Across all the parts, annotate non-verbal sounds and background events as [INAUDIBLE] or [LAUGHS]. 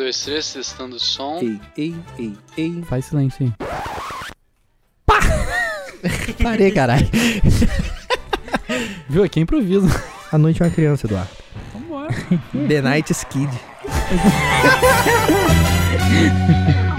dois, três, testando o som. Ei, ei, ei, ei. Faz silêncio aí. [LAUGHS] Parei, caralho. Viu? Aqui é improviso. A noite é uma criança, Eduardo. Vambora. The Night's Kid. [LAUGHS]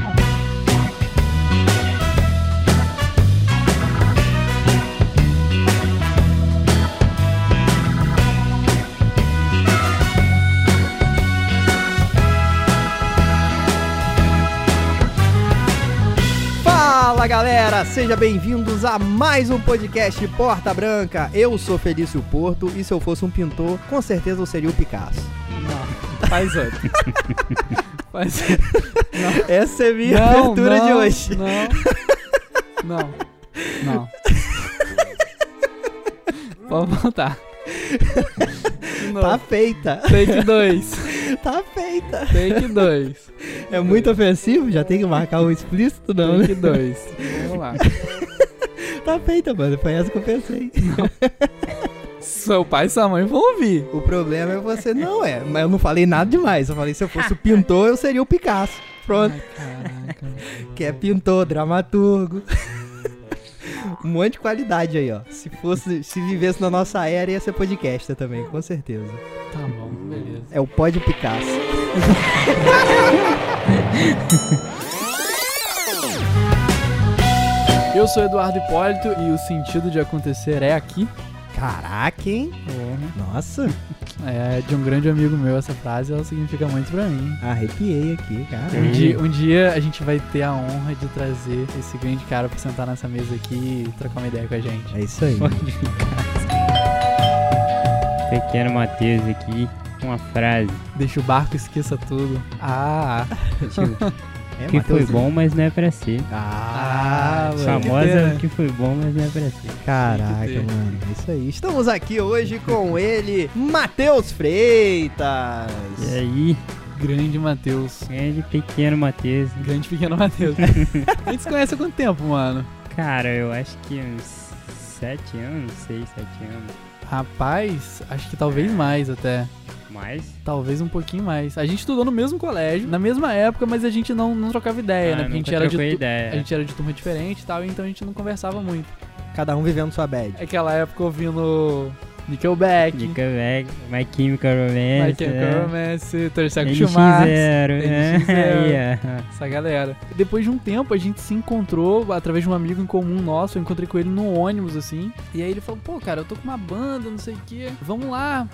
Fala galera, sejam bem-vindos a mais um podcast Porta Branca. Eu sou Felício Porto e se eu fosse um pintor, com certeza eu seria o Picasso. Não. Faz outro. [LAUGHS] Faz [LAUGHS] outro. Essa é a minha Não, abertura não, de hoje. Não. Não. Não. [LAUGHS] Pode voltar. Tá feita, Take 2. [LAUGHS] tá feita. Take 2. É muito ofensivo? Já tem que marcar o explícito, não, né? Take 2. Vamos lá. [LAUGHS] Tá feita, mano. Foi essa que eu pensei. Seu pai e sua mãe vão ouvir. O problema é você não é. Mas eu não falei nada demais. Eu falei, se eu fosse o pintor, eu seria o Picasso. Pronto. Ai, caraca. Que é pintor, dramaturgo. Um monte de qualidade aí, ó. Se fosse, se vivesse na nossa era, ia ser podcaster também, com certeza. Tá bom, beleza. É o Pod Picasso. Eu sou Eduardo Hipólito e o sentido de acontecer é aqui. Caraca, hein? Nossa, É de um grande amigo meu essa frase, ela significa muito pra mim. arrepiei aqui, cara. Um dia, um dia a gente vai ter a honra de trazer esse grande cara pra sentar nessa mesa aqui e trocar uma ideia com a gente. É isso aí. Pequeno Matheus aqui, uma frase Deixa o barco, esqueça tudo. Ah, [LAUGHS] É, que foi Matheusinho. bom, mas não é pra ser. Ah, Ah, mano. mano. Famosa que foi bom, mas não é pra ser. Caraca, que mano. É isso aí. Estamos aqui hoje com ele, Matheus Freitas. E aí, grande Matheus. grande pequeno Matheus. Grande pequeno Matheus. [LAUGHS] a gente se conhece há quanto tempo, mano? Cara, eu acho que uns sete anos, seis, sete anos. Rapaz, acho que talvez mais até. Mais? Talvez um pouquinho mais. A gente estudou no mesmo colégio, na mesma época, mas a gente não, não trocava ideia, Ah, né? Porque a gente, era de, ideia. a gente era de turma diferente e tal, então a gente não conversava muito. Cada um vivendo sua bad. Aquela época ouvindo Nickelback, Nickelback, My Chemical Romance. My Chemical Romance, Terceiro NX0, Schumacher, né? NX0. Aí, ó. essa galera. Depois de um tempo, a gente se encontrou através de um amigo em comum nosso. Eu encontrei com ele no ônibus, assim. E aí ele falou: pô, cara, eu tô com uma banda, não sei o quê. Vamos lá.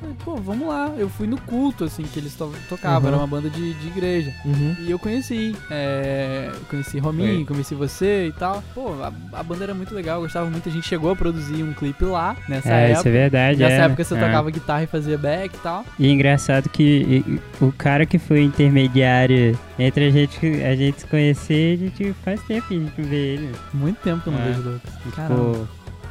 Falei, pô, vamos lá. Eu fui no culto, assim, que eles to tocavam. Uhum. Era uma banda de, de igreja. Uhum. E eu conheci. É, conheci Rominho, conheci você e tal. Pô, a, a banda era muito legal, eu gostava muito. A gente chegou a produzir um clipe lá, nessa É, época. isso é verdade. Nessa é. época você É. tocava guitarra e fazia back e tal. E engraçado que e- o cara que foi intermediário entre a gente, a gente se conhecer, a gente faz tempo que a gente vê ele. Muito tempo que eu não É. vejo o Lucas. Caramba. Tipo,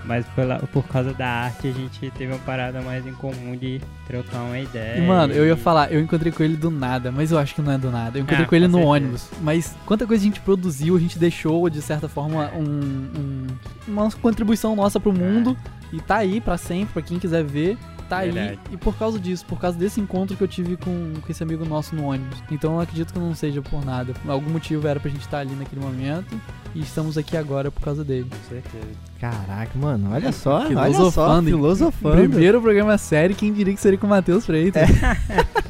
mas pela, por causa da arte a gente teve uma parada mais em comum de trocar uma ideia. E, mano, eu ia e- falar, eu encontrei com ele do nada, mas eu acho que não é do nada. Eu encontrei Ah, com ele com no certeza. ônibus. Mas quanta coisa a gente produziu, a gente deixou, de certa forma, um, um- uma contribuição nossa pro mundo. E tá aí pra sempre, pra quem quiser ver. Tá aí. Verdade. E por causa disso, por causa desse encontro que eu tive com, com esse amigo nosso no ônibus. Então eu acredito que não seja por nada. Algum motivo era pra gente estar ali naquele momento. E estamos aqui agora por causa dele. Com certeza. Caraca, mano, olha só, olha só, Filosofando. Primeiro programa sério, quem diria que seria com o Matheus Freitas? [LAUGHS]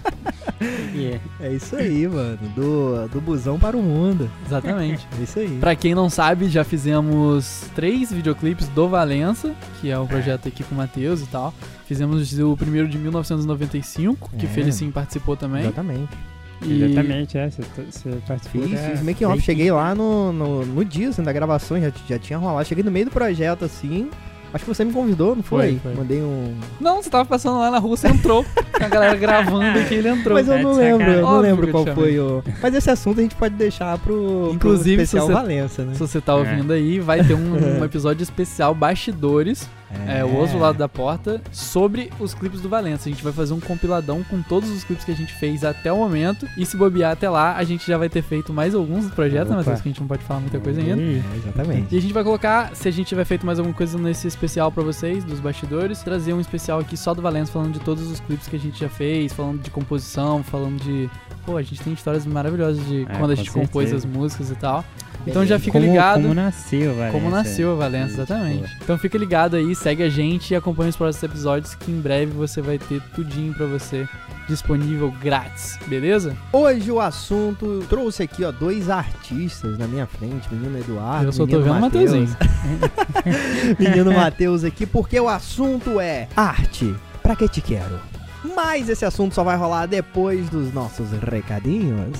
Yeah. É isso aí, mano, do, do busão para o mundo. Exatamente. É isso aí. Pra quem não sabe, já fizemos três videoclipes do Valença, que é o projeto aqui com o Matheus e tal. Fizemos o primeiro de 1995, que É. Felicim participou também. Exatamente. E- Exatamente, é. Você, você participou Fiz, da- fiz making off. da Cheguei lá no, no, no dia assim, da gravação, já, já tinha rolado. Cheguei no meio do projeto, assim. Acho que você me convidou, não foi? Foi, foi. Mandei um. Não, você tava passando lá na rua, você entrou. com [LAUGHS] a galera gravando aqui, ele entrou. Mas eu É não de lembro, eu não lembro qual foi o. Mas esse assunto a gente pode deixar pro, Inclusive, pro especial se você- Valença, né? Se você tá ouvindo aí, vai ter um, [LAUGHS] um episódio especial Bastidores é, o outro lado da porta, sobre os clipes do Valença. A gente vai fazer um compiladão com todos os clipes que a gente fez até o momento. E se bobear até lá, a gente já vai ter feito mais alguns projetos, né, Opa. Matheus? Que a gente não pode falar muita coisa ainda. É, exatamente. E a gente vai colocar, se a gente tiver feito mais alguma coisa nesse especial pra vocês, dos bastidores, trazer um especial aqui só do Valença, falando de todos os clipes que a gente já fez, falando de composição, falando de. Pô, a gente tem histórias maravilhosas de É, quando a gente compôs certeza. as músicas e tal. Então já fica como, ligado. Como nasceu, velho. Como nasceu Valença, Isso, exatamente. Então fica ligado aí, segue a gente e acompanha os próximos episódios que em breve você vai ter tudinho pra você disponível grátis, beleza? Hoje o assunto trouxe aqui, ó, dois artistas na minha frente, menino Eduardo, Eu só tô menino vendo o Matheus. Mateuzinho. [LAUGHS] menino Matheus aqui, porque o assunto é arte. Pra que te quero? Mas esse assunto só vai rolar depois dos nossos recadinhos.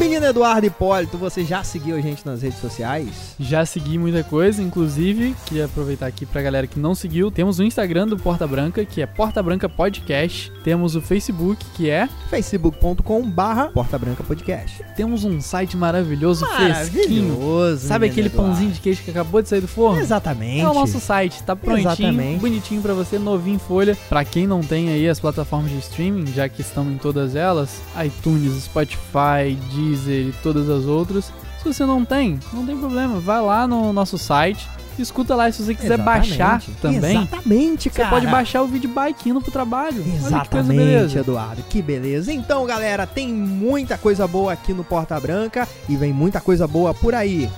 Menino Eduardo Hipólito, você já seguiu a gente nas redes sociais? Já segui muita coisa, inclusive, queria aproveitar aqui pra galera que não seguiu. Temos o Instagram do Porta Branca, que é Porta Branca Podcast. Temos o Facebook, que é. facebook.com barra Porta Branca Podcast. Temos um site maravilhoso, fresquinho. Maravilhoso, Sabe menino aquele Eduardo. pãozinho de queijo que acabou de sair do forno? Exatamente. É o nosso site, tá prontinho, Exatamente. bonitinho pra você, novinho em folha. Pra quem não tem aí as plataformas de streaming, já que estão em todas elas, iTunes, Spotify, Deezer e todas as outras. Se você não tem, não tem problema, vai lá no nosso site, escuta lá se você quiser Exatamente. baixar também. Exatamente, Você cara. pode baixar o vídeo bike indo pro trabalho. Que Exatamente, beleza. Eduardo. Que beleza. Então, galera, tem muita coisa boa aqui no Porta Branca e vem muita coisa boa por aí.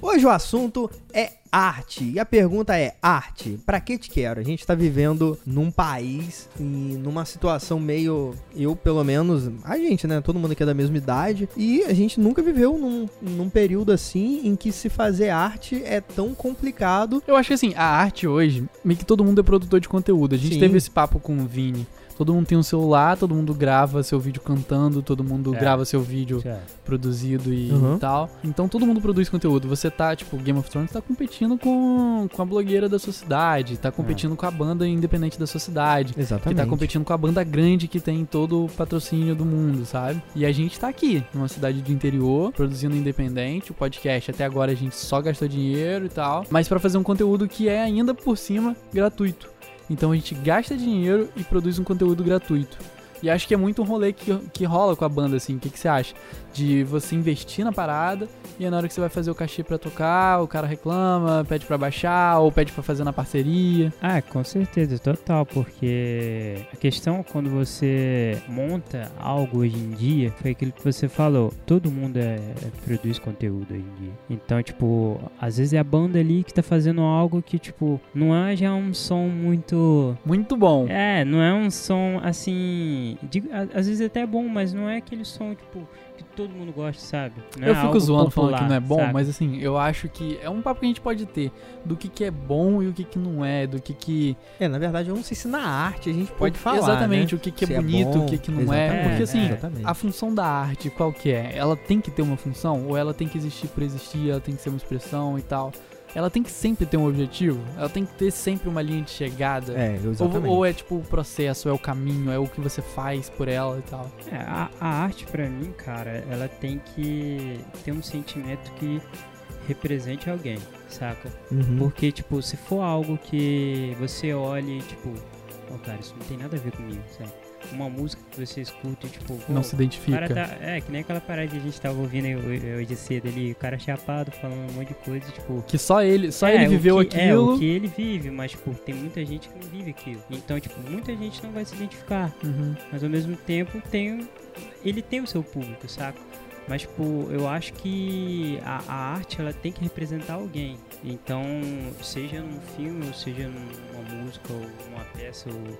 Hoje o assunto é arte. E a pergunta é: arte, pra que te quero? A gente tá vivendo num país e numa situação meio. Eu, pelo menos, a gente, né? Todo mundo aqui é da mesma idade. E a gente nunca viveu num, num período assim em que se fazer arte é tão complicado. Eu acho que assim, a arte hoje, meio que todo mundo é produtor de conteúdo. A gente Sim. teve esse papo com o Vini. Todo mundo tem um celular, todo mundo grava seu vídeo cantando, todo mundo É. grava seu vídeo Já. produzido e Uhum. tal. Então todo mundo produz conteúdo. Você tá, tipo, Game of Thrones tá competindo com, com a blogueira da sua cidade, tá competindo com a banda independente da sua cidade. Que Exatamente. tá competindo com a banda grande que tem todo o patrocínio do mundo, sabe? E a gente tá aqui, numa cidade do interior, produzindo independente. O podcast até agora a gente só gastou dinheiro e tal. Mas pra fazer um conteúdo que é ainda por cima gratuito. Então a gente gasta dinheiro e produz um conteúdo gratuito. E acho que é muito um rolê que, que rola com a banda, assim. O que, que você acha? De você investir na parada e aí na hora que você vai fazer o cachê pra tocar, o cara reclama, pede pra baixar ou pede pra fazer na parceria. Ah, com certeza, total, porque a questão quando você monta algo hoje em dia foi aquilo que você falou. Todo mundo é, é- produz conteúdo hoje em dia. Então, tipo, às vezes é a banda ali que tá fazendo algo que, tipo, não é já um som muito. Muito bom. É, não é um som assim. Digo, a- às vezes até é bom, mas não é aquele som, tipo, que todo mundo gosta, sabe? Não eu é fico zoando falando que popular, não é bom, sabe? mas assim, eu acho que é um papo que a gente pode ter do que, que é bom e o que, que não é, do que que. É, na verdade, eu não sei se na arte a gente pode o- falar. Exatamente, né? o que, que é Se bonito, bom. o que, que não é. Porque assim, exatamente. a função da arte, qual que é? Ela tem que ter uma função, ou ela tem que existir por existir, ela tem que ser uma expressão e tal. Ela tem que sempre ter um objetivo, ela tem que ter sempre uma linha de chegada. É, Ou, exatamente. ou é tipo o processo, é o caminho, é o que você faz por ela e tal. É, a, a arte pra mim, cara, ela tem que ter um sentimento que represente alguém, saca? Uhum. Porque, tipo, se for algo que você olhe, tipo, ó, cara, isso não tem nada a ver comigo, sabe? Uma música que você escuta, tipo, não se identifica. tá, é, que nem aquela parada que a gente tava ouvindo ho- hoje cedo ali, o cara chapado falando um monte de coisa, tipo, Que só ele, só é, ele viveu que- É, aquilo. o que ele vive, mas, tipo, tem muita gente que não vive aquilo. Então, tipo, muita gente não vai se identificar Uhum. mas ao mesmo tempo tem ele tem o seu público, saca? Mas tipo, eu acho que a, a arte ela tem que representar alguém. Então, seja num filme, ou seja numa música, ou uma peça, ou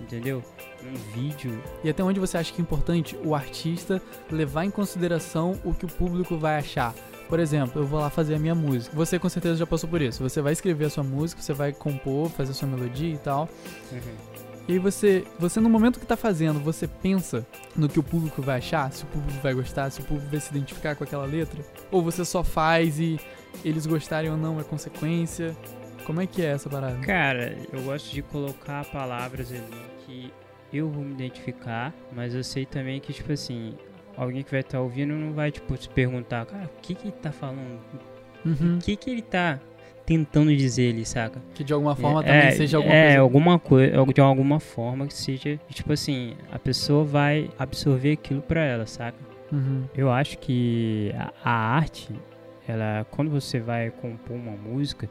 entendeu? Num vídeo. E até onde você acha que é importante o artista levar em consideração o que o público vai achar? Por exemplo, eu vou lá fazer a minha música. Você com certeza já passou por isso. Você vai escrever a sua música, você vai compor, fazer a sua melodia e tal. E aí você, você no momento que tá fazendo, você pensa no que o público vai achar, se o público vai gostar, se o público vai se identificar com aquela letra, ou você só faz e, eles gostarem ou não é consequência? Como é que é essa parada? Cara, eu gosto de colocar palavras ali que eu vou me identificar, mas eu sei também que, tipo assim, alguém que vai estar ouvindo não vai, tipo, se perguntar, cara, o que que ele tá falando? Uhum. O que que ele tá tentando dizer ali, saca? Que de alguma forma é, também seja alguma é, coisa. alguma coisa, de alguma forma que seja, tipo assim, a pessoa vai absorver aquilo pra ela, saca? Uhum. Eu acho que a, a arte, ela, quando você vai compor uma música,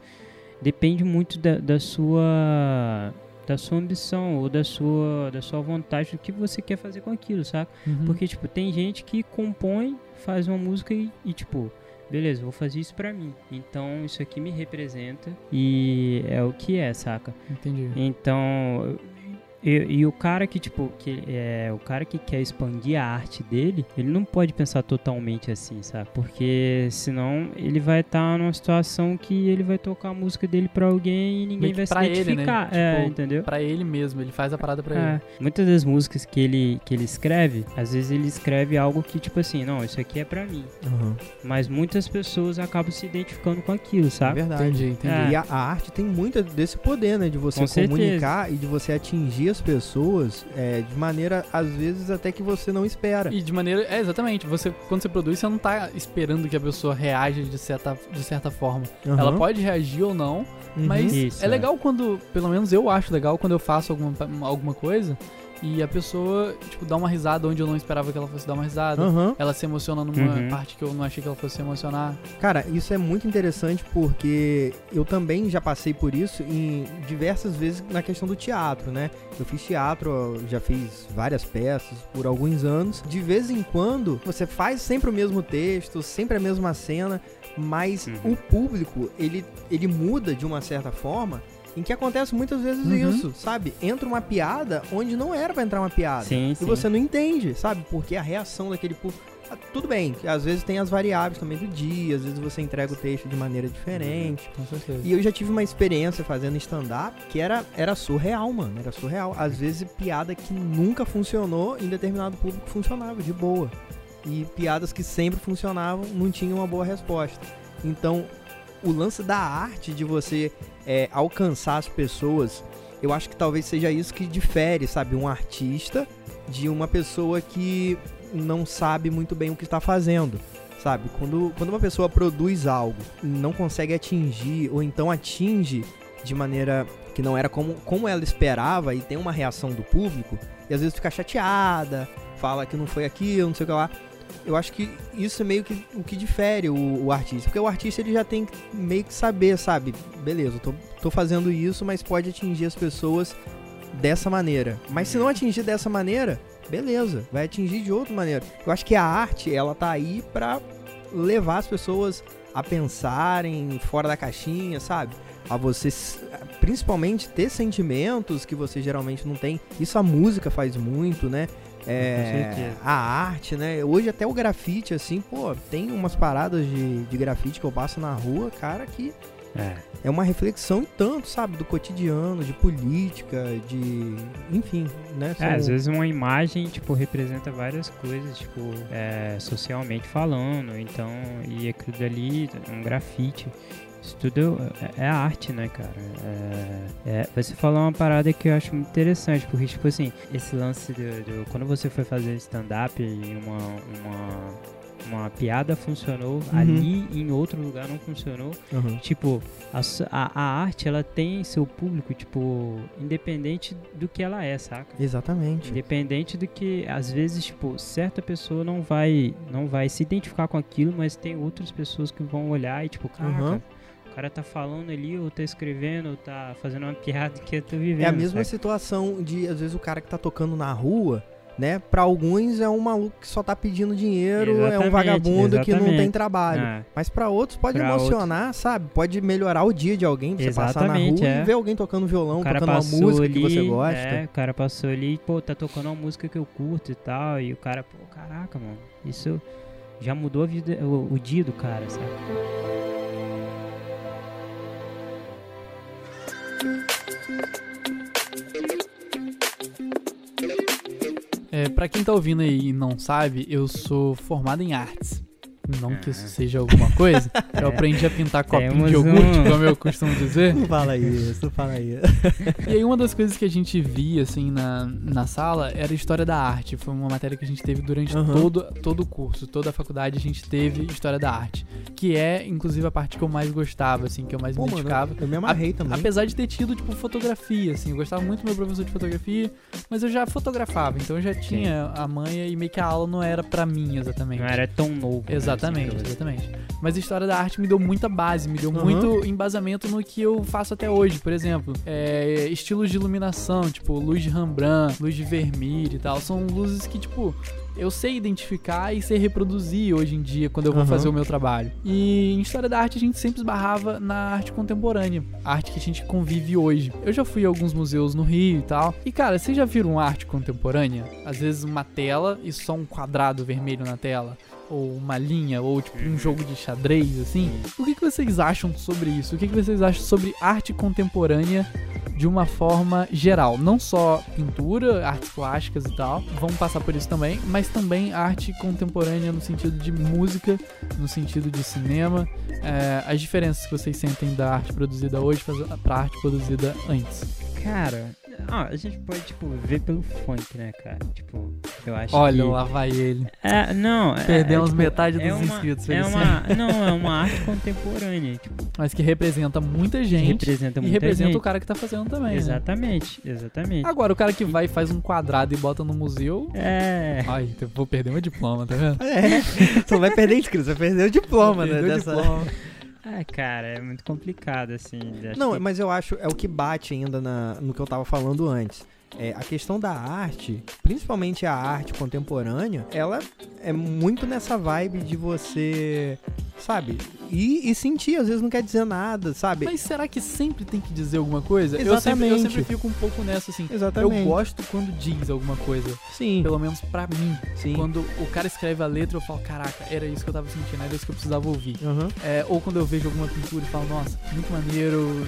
depende muito da, da sua da sua ambição ou da sua da sua vontade do que você quer fazer com aquilo, saca? Uhum. Porque tipo, tem gente que compõe, faz uma música e, e, tipo, beleza, vou fazer isso pra mim. Então isso aqui me representa e é o que é, saca? Entendi. Então, e, e o cara que, tipo, que é, o cara que quer expandir a arte dele, ele não pode pensar totalmente assim, sabe? Porque senão ele vai estar numa situação que ele vai tocar a música dele pra alguém e ninguém vai se pra ele, né? identificar. É, Tipo, entendeu? Pra ele mesmo, ele faz a parada pra É, ele. muitas das músicas que ele, que ele escreve, às vezes ele escreve algo que, tipo assim, não, isso aqui é pra mim. Uhum. Mas muitas pessoas acabam se identificando com aquilo, É sabe? verdade. Entendi, entendi. É. E a, a arte tem muito desse poder, né? De você Com certeza. comunicar e de você atingir as pessoas é, de maneira, às vezes, até que você não espera. E de maneira. É, exatamente. Você, quando você produz, você não tá esperando que a pessoa reaja de certa, de certa forma. Uhum. Ela pode reagir ou não, Uhum. mas Isso, é é. legal quando. Pelo menos eu acho legal quando eu faço alguma, alguma coisa e a pessoa, tipo, dá uma risada onde eu não esperava que ela fosse dar uma risada. Aham. Ela se emociona numa Uhum. parte que eu não achei que ela fosse se emocionar. Cara, isso é muito interessante porque eu também já passei por isso em diversas vezes na questão do teatro, né? Eu fiz teatro, já fiz várias peças por alguns anos. De vez em quando, você faz sempre o mesmo texto, sempre a mesma cena, mas Uhum. o público, ele, ele muda de uma certa forma em que acontece muitas vezes Uhum. isso, sabe? Entra uma piada onde não era pra entrar uma piada. Sim, E sim. você não entende, sabe? Porque a reação daquele público. Ah, Tudo bem, às vezes tem as variáveis também do dia, às vezes você entrega o texto de maneira diferente. Com certeza. E eu já tive uma experiência fazendo stand-up que era, era surreal, mano. Era surreal. Às vezes piada que nunca funcionou em determinado público funcionava, de boa. E piadas que sempre funcionavam não tinham uma boa resposta. Então, o lance da arte de você é, alcançar as pessoas, eu acho que talvez seja isso que difere, sabe? Um artista de uma pessoa que não sabe muito bem o que está fazendo. Sabe, quando, quando uma pessoa produz algo não consegue atingir, ou então atinge de maneira que não era como, como ela esperava e tem uma reação do público, e às vezes fica chateada, fala que não foi aquilo, não sei o que lá. Eu acho que isso é meio que o que difere o, o artista. Porque o artista ele já tem que meio que saber, sabe? Beleza, eu tô, tô fazendo isso, mas pode atingir as pessoas dessa maneira. Mas se não atingir dessa maneira, beleza, vai atingir de outra maneira. Eu acho que a arte, ela tá aí pra levar as pessoas a pensarem fora da caixinha, sabe? A você, principalmente, ter sentimentos que você geralmente não tem. Isso a música faz muito, né? É, a arte, né? Hoje até o grafite, assim, pô, tem umas paradas de, de grafite que eu passo na rua, cara, que É. é uma reflexão e tanto, sabe? Do cotidiano, de política, de. Enfim, né? É, São- às vezes uma imagem, tipo, representa várias coisas, tipo, é, socialmente falando, então, e aquilo dali, um grafite, isso tudo é, é arte, né, cara? É, é, você falou uma parada que eu acho muito interessante, porque, tipo assim, esse lance do, do- quando você foi fazer stand-up e uma, uma, uma piada funcionou Uhum. ali em outro lugar não funcionou, Aham. Tipo, a, a, a arte, ela tem seu público, tipo, independente do que ela é, saca? Exatamente. Independente do que, às vezes, tipo, certa pessoa não vai, não vai se identificar com aquilo, mas tem outras pessoas que vão olhar e, tipo, caraca, Uhum. O cara tá falando ali, ou tá escrevendo, ou tá fazendo uma piada que eu tô vivendo. É a mesma saca? situação de, às vezes, o cara que tá tocando na rua, né? Pra alguns é um maluco que só tá pedindo dinheiro, é um Exatamente, vagabundo que não tem exatamente. trabalho. Ah, Mas pra outros pode Pra emocionar, sabe? Pode melhorar o dia de alguém, pra você passar na Exatamente, rua é. e ver alguém tocando violão, tocando uma música ali, que você gosta. É, o cara passou ali e, pô, tá tocando uma música que eu curto e tal. E o cara, pô, caraca, mano, isso já mudou a vida, o, o dia do cara, sabe? É, pra quem tá ouvindo aí e não sabe, eu sou formado em artes. Não que isso seja alguma coisa. [LAUGHS] Eu aprendi a pintar copinho Temos de iogurte, um- como eu costumo dizer. Não fala isso, não fala isso. E aí uma das coisas que a gente via, assim, na, na sala era a história da arte. Foi uma matéria que a gente teve durante Aham. todo, todo o curso, toda a faculdade a gente teve história da arte. Que é, inclusive, a parte que eu mais gostava, assim, que eu mais Pô, me mano, identificava. eu me amarrei também. Apesar de ter tido, tipo, fotografia, assim, eu gostava muito do meu professor de fotografia, mas eu já fotografava, então eu já tinha a manha e meio que a aula não era pra mim exatamente. Não era tão novo. né, Exatamente, exatamente. Mas a história da arte me deu muita base, me deu Aham. muito embasamento no que eu faço até hoje. Por exemplo, é, estilos de iluminação, tipo luz de Rembrandt, luz de vermelho e tal. São luzes que, tipo, eu sei identificar e sei reproduzir hoje em dia quando eu vou Aham. fazer o meu trabalho. E em história da arte a gente sempre esbarrava na arte contemporânea, a arte que a gente convive hoje. Eu já fui a alguns museus no Rio e tal. E cara, vocês já viram arte contemporânea? Às vezes uma tela e só um quadrado vermelho na tela ou uma linha, ou tipo um jogo de xadrez, assim. O que, que vocês acham sobre isso? O que, que vocês acham sobre arte contemporânea de uma forma geral? Não só pintura, artes plásticas e tal, vamos passar por isso também, mas também arte contemporânea no sentido de música, no sentido de cinema, é, as diferenças que vocês sentem da arte produzida hoje pra- pra arte produzida antes. Cara, ah, a gente pode, tipo, ver pelo funk, né, cara? Tipo, eu acho Olha, que... lá vai ele. É, não, é- Perdemos é, tipo, metade dos é uma, inscritos, É uma, [LAUGHS] não, é uma arte contemporânea, tipo, Mas que representa muita que gente representa e muita representa gente. o cara que tá fazendo também. né? Exatamente, exatamente. Agora, o cara que vai e faz um quadrado e bota no museu. É, Ai, eu vou perder meu diploma, tá vendo? [LAUGHS] É, [LAUGHS] não vai perder inscrito, você vai perder o diploma, né? Perdeu o dessa- diploma. Ah, cara, é muito complicado, assim. Não, que- mas eu acho é o que bate ainda na- no que eu tava falando antes. É, a questão da arte, principalmente a arte contemporânea, ela é muito nessa vibe de você, sabe, ir e sentir, às vezes não quer dizer nada, sabe? Mas será que sempre tem que dizer alguma coisa? Eu sempre, eu Exatamente. sempre fico um pouco nessa, assim. Exatamente. Eu gosto quando diz alguma coisa. Sim, Pelo menos pra mim. sim. Quando o cara escreve a letra, eu falo, caraca, era isso que eu tava sentindo, era isso que eu precisava ouvir. Aham. É, ou quando eu vejo alguma pintura e falo, nossa, muito maneiro,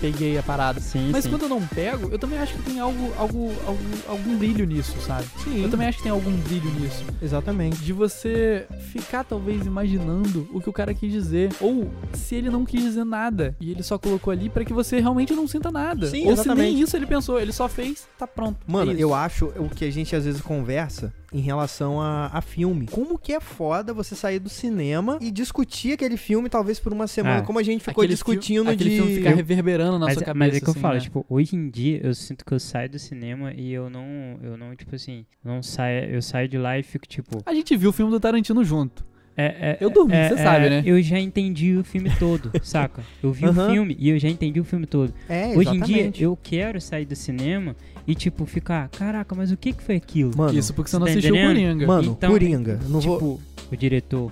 peguei a parada. Sim, Mas sim. quando eu não pego, eu também acho que tem algo, algo, algo algum brilho nisso, sabe? Sim, Eu também acho que tem algum brilho nisso. exatamente. De você ficar, talvez, imaginando o que o cara quis dizer. Ou se ele não quis dizer nada e ele só colocou ali pra que você realmente não sinta nada. Sim, Ou exatamente. se nem isso ele pensou, ele só fez, tá pronto. Mano, É eu acho o que a gente às vezes conversa em relação a, a filme. Como que é foda você sair do cinema e discutir aquele filme talvez por uma semana, Ah. como a gente ficou Aquele discutindo fi- aquele de... filme ficar reverberando na mas, sua cabeça. mas é que eu assim, falo, né? tipo, hoje em dia eu sinto que eu saio do cinema e eu não, eu não, tipo assim, não saio, eu saio de lá e fico, tipo, A gente viu o filme do Tarantino junto. É, é, Eu dormi, é, você é, sabe, né? Eu já entendi o filme todo, [LAUGHS] saca? Eu vi Aham. o filme e eu já entendi o filme todo. É, Hoje em dia, eu quero sair do cinema e, tipo, ficar, caraca, mas o que que foi aquilo? Mano, Isso porque você não tá assistiu entendendo? Coringa. Mano, Então, Coringa. eu Não tipo, vou... o diretor,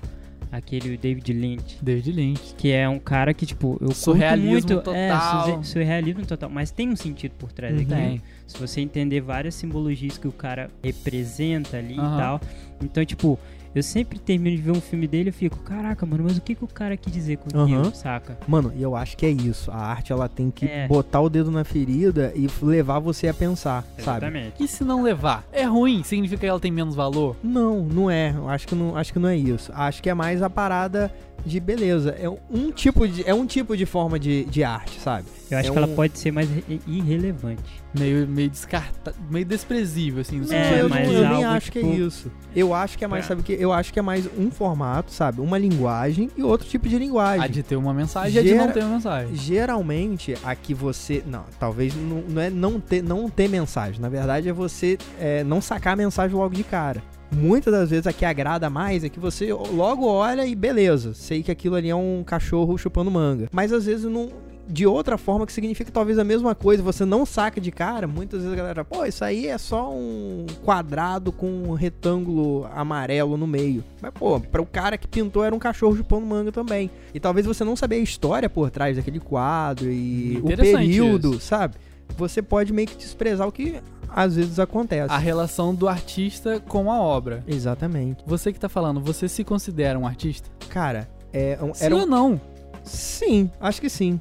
aquele David Lynch, David Lynch. que é um cara que, tipo, eu Surrealismo curto muito... É, total. surre- surrealismo total, mas tem um sentido por trás Uhum. daquilo. Tem. Se você entender várias simbologias que o cara representa ali Aham. e tal. Então, tipo, eu sempre termino de ver um filme dele e fico, caraca, mano, mas o que, que o cara quis dizer com aquilo, Aham. saca? Mano, e eu acho que é isso. A arte, ela tem que É. botar o dedo na ferida e levar você a pensar, sabe? Exatamente. E se não levar? É ruim? Significa que ela tem menos valor? Não, não é. Eu acho que não, acho que não é isso. Acho que é mais a parada de beleza. É um tipo de, é um tipo de forma de, de arte, sabe? Eu acho É que ela um- pode ser mais re- irrelevante. Meio, meio descarta... meio desprezível, assim. No Não, sentido eu, mas eu nem algo, acho que é tipo, isso. Eu acho que é mais, pra- sabe o que? Eu acho que é mais um formato, sabe? Uma linguagem e outro tipo de linguagem. A de ter uma mensagem e a de Gera- não ter uma mensagem. Geralmente, a que você. Não, talvez não, não é não ter, não ter mensagem. Na verdade, é você é, não sacar a mensagem logo de cara. Muitas das vezes a que agrada mais é que você logo olha e beleza, sei que aquilo ali é um cachorro chupando manga. Mas às vezes não. De outra forma, que significa talvez a mesma coisa, você não saca de cara. Muitas vezes a galera, pô, isso aí é só um quadrado com um retângulo amarelo no meio. Mas, pô, para o cara que pintou era um cachorro chupando manga também. E talvez você não saber a história por trás daquele quadro e o período, isso. sabe? Você pode meio que desprezar o que às vezes acontece. A relação do artista com a obra. Exatamente. Você que tá falando, você se considera um artista? Cara, é, um- Sim era ou um... não? Sim, acho que sim.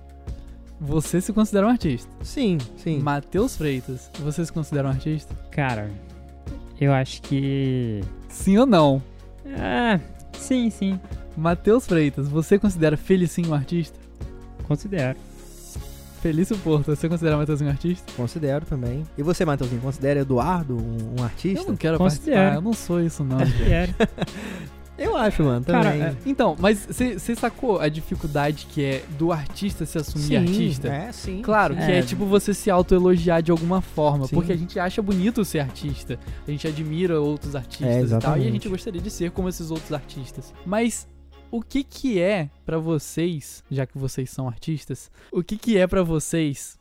Você se considera um artista. Sim, sim. Matheus Freitas, você se considera um artista? Cara, eu acho que. Sim ou não? Ah, sim, sim. Matheus Freitas, você considera Felicinho um artista? Considero. Felício Porto, você considera Matheusinho um artista? Considero também. E você, Matheusinho, considera Eduardo um, um artista? Eu não quero Considero. participar, eu não sou isso não. Considero. [LAUGHS] Eu acho, mano, também. Cara, é, então, mas você sacou a dificuldade que é do artista se assumir Sim, artista? É, sim. Claro, que é É. tipo você se autoelogiar de alguma forma, Sim. porque a gente acha bonito ser artista, a gente admira outros artistas É, e tal, e a gente gostaria de ser como esses outros artistas. Mas o que que é pra vocês, já que vocês são artistas, o que que é pra vocês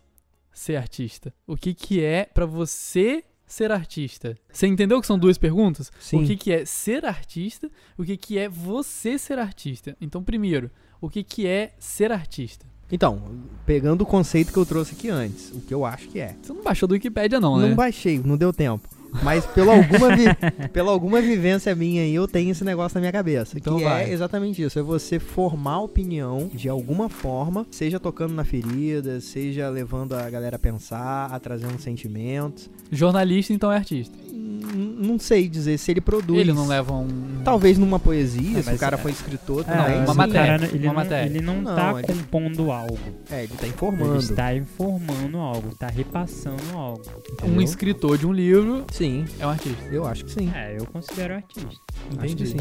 ser artista? O que que é pra você ser artista? Você entendeu que são duas perguntas? Sim. O que, que é ser artista? O que, que é você ser artista? Então, primeiro, o que, que é ser artista? Então, pegando o conceito que eu trouxe aqui antes, o que eu acho que é. Você não baixou do Wikipedia, não, Não né? baixei, não deu tempo. Mas pela alguma, vi- pela alguma vivência minha aí, eu tenho esse negócio na minha cabeça. Então que vai. é exatamente isso. É você formar opinião de alguma forma, seja tocando na ferida, seja levando a galera a pensar, a trazendo sentimentos. Jornalista, então, é artista. N- Não sei dizer se ele produz. Ele não leva um... Talvez numa poesia, É, se o cara é- foi escritor É, também. uma matéria, cara, ele uma não, matéria. Ele não, Não, tá ele- compondo algo. É, ele tá Ele informando. está informando algo, está repassando algo. Um entendeu? escritor de um livro Sim, é um artista. eu acho que sim. É, eu considero artista. Acho que Entendi. sim.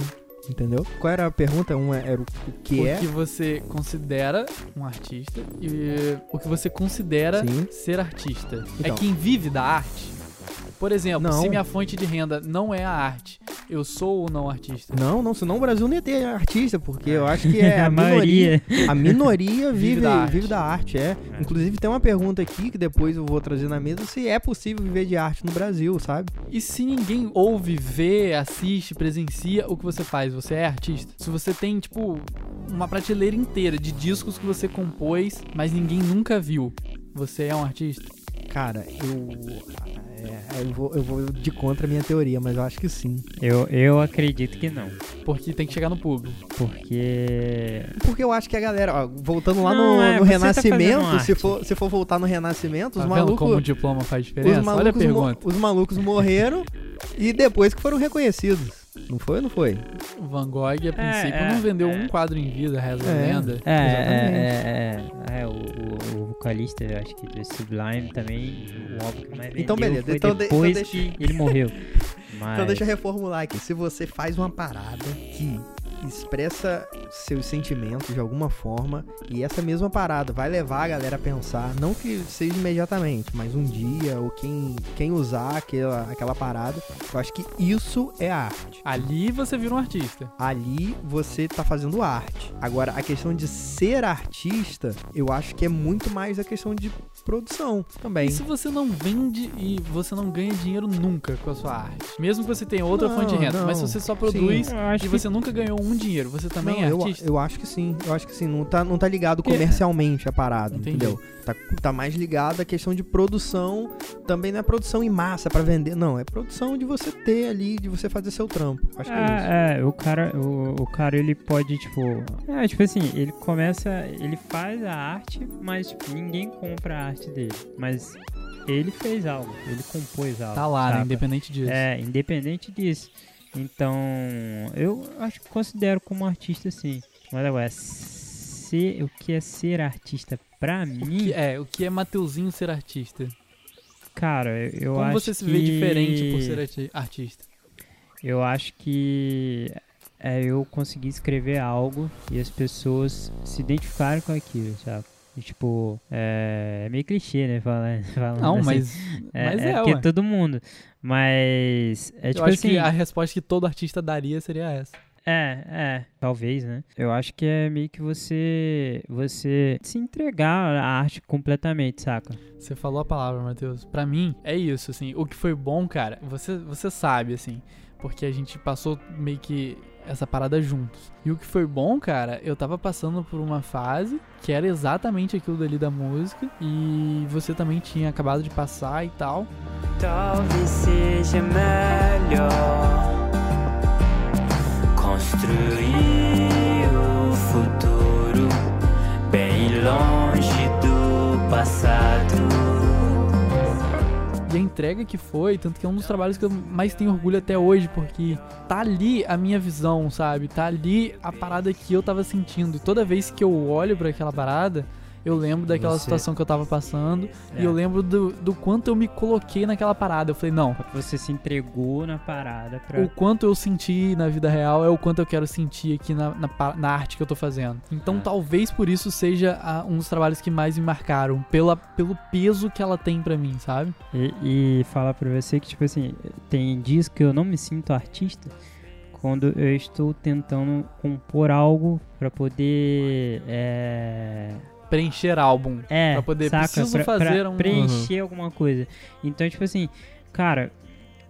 Entendeu? Qual era a pergunta? Uma era o o que o é. que você considera um artista e o que você considera Sim. ser artista. Então. É quem vive da arte. Por exemplo, Não. se minha fonte de renda não é a arte, eu sou ou não artista? Não, não, senão o Brasil não ia ter artista, porque eu acho que é [LAUGHS] a, a minoria. maioria. A minoria [LAUGHS] Vive vive, da arte. vive da arte, é. É. Inclusive tem uma pergunta aqui que depois eu vou trazer na mesa se é possível viver de arte no Brasil, sabe? E se ninguém ouve, vê, assiste, presencia o que você faz, você é artista? Se você tem, tipo, uma prateleira inteira de discos que você compôs, mas ninguém nunca viu, você é um artista? Cara, eu. É, eu, vou, eu vou de contra a minha teoria, mas eu acho que sim. Eu, eu acredito que não. Porque tem que chegar no público. Porque. Porque eu acho que a galera, ó, voltando lá Não, no, é, no tá Renascimento, fazendo se for, se for voltar no Renascimento, Tá os vendo como o malucos. diploma faz Os diferença? Olha a malucos, mo- pergunta. os malucos morreram e depois que foram reconhecidos. Não foi ou não foi? O Van Gogh, a princípio, é, não vendeu é. um quadro em vida, reza a É. lenda. É, Exatamente. é, é, é, o, o, o vocalista, eu acho que do Sublime também, o álbum que mais vendeu Então, beleza. foi Então de- então depois deixa- que ele morreu. Mas, [LAUGHS] Então deixa eu reformular aqui. Se você faz uma parada que expressa seus sentimentos de alguma forma e essa mesma parada vai levar a galera a pensar, não que seja imediatamente, mas um dia ou quem, quem usar aquela, aquela parada, eu acho que isso é arte. Ali você vira um artista. Ali você tá fazendo arte. Agora, a questão de ser artista, eu acho que é muito mais a questão de produção também. E se você não vende e você não ganha dinheiro nunca com a sua arte? Mesmo que você tenha outra Não, fonte de renda, não. mas se você só produz Sim. e que você nunca ganhou um dinheiro, você também Não, é eu, artista? eu acho que sim, eu acho que sim. Não tá, não tá ligado Porque- comercialmente a parada, Entendi. entendeu? Tá, tá mais ligado à questão de produção. Também não é produção em massa pra vender, não. É produção de você ter ali, de você fazer seu trampo. Acho que é isso. É, é, o cara, o, o cara ele pode, tipo. É, tipo assim, ele começa. Ele faz a arte, mas tipo, ninguém compra a arte dele. Mas ele fez algo, ele compôs algo. Tá lá, né? Independente disso. É, independente disso. Então, eu acho que considero como artista sim. Mas agora, ser, o que é ser artista pra O mim, que é, o que é Mateuzinho ser artista? cara, eu, Como acho você se que... vê diferente por ser arti- artista? Eu acho que é eu conseguir escrever algo e as pessoas se identificarem com aquilo, sabe? E, tipo, é, é meio clichê, né? Falando, [LAUGHS] falando Não, assim. mas é, mas é é, porque ué. todo mundo. Mas é eu tipo acho assim. que a resposta que todo artista daria seria essa. É, é, talvez, né? Eu acho que é meio que você você se entregar à arte completamente, saca? Você falou a palavra, Matheus. Pra mim, é isso, assim. O que foi bom, cara, você, você sabe, assim. Porque a gente passou meio que essa parada juntos. E o que foi bom, cara, eu tava passando por uma fase que era exatamente aquilo dali da música. E você também tinha acabado de passar e tal. Talvez seja melhor construir o futuro bem longe do passado. E a entrega que foi, tanto que é um dos trabalhos que eu mais tenho orgulho até hoje, porque tá ali a minha visão, sabe? Tá ali a parada que eu tava sentindo. E toda vez que eu olho pra aquela parada, eu lembro daquela Você- situação que eu tava passando É. e eu lembro do, do quanto eu me coloquei naquela parada. Eu falei, não, Você se entregou na parada pra. o quanto eu senti na vida real é o quanto eu quero sentir aqui na, na, na arte que eu tô fazendo. Então Ah. talvez por isso seja ah, um dos trabalhos que mais me marcaram, pela, pelo peso que ela tem pra mim, sabe? E, e falar pra você que, tipo assim, tem dias que eu não me sinto artista quando eu estou tentando compor algo pra poder. É. Preencher álbum. É, Pra poder- saca? preciso Pra- pra fazer um- preencher alguma coisa. Então, tipo assim, cara,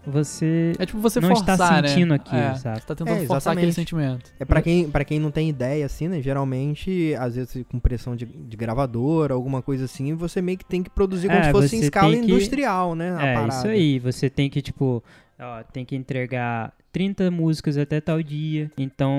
você É tipo você não está forçar, sentindo né? aquilo, é, sabe? Você tá tentando É, forçar aquele sentimento. É pra quem, pra quem não tem ideia, assim, né? Geralmente, às vezes com pressão de, de gravadora, alguma coisa assim, você meio que tem que produzir como É, se fosse em escala que- industrial, né? É, parada. isso aí. Você tem que, tipo, ó, tem que entregar 30 músicas até tal dia. Então,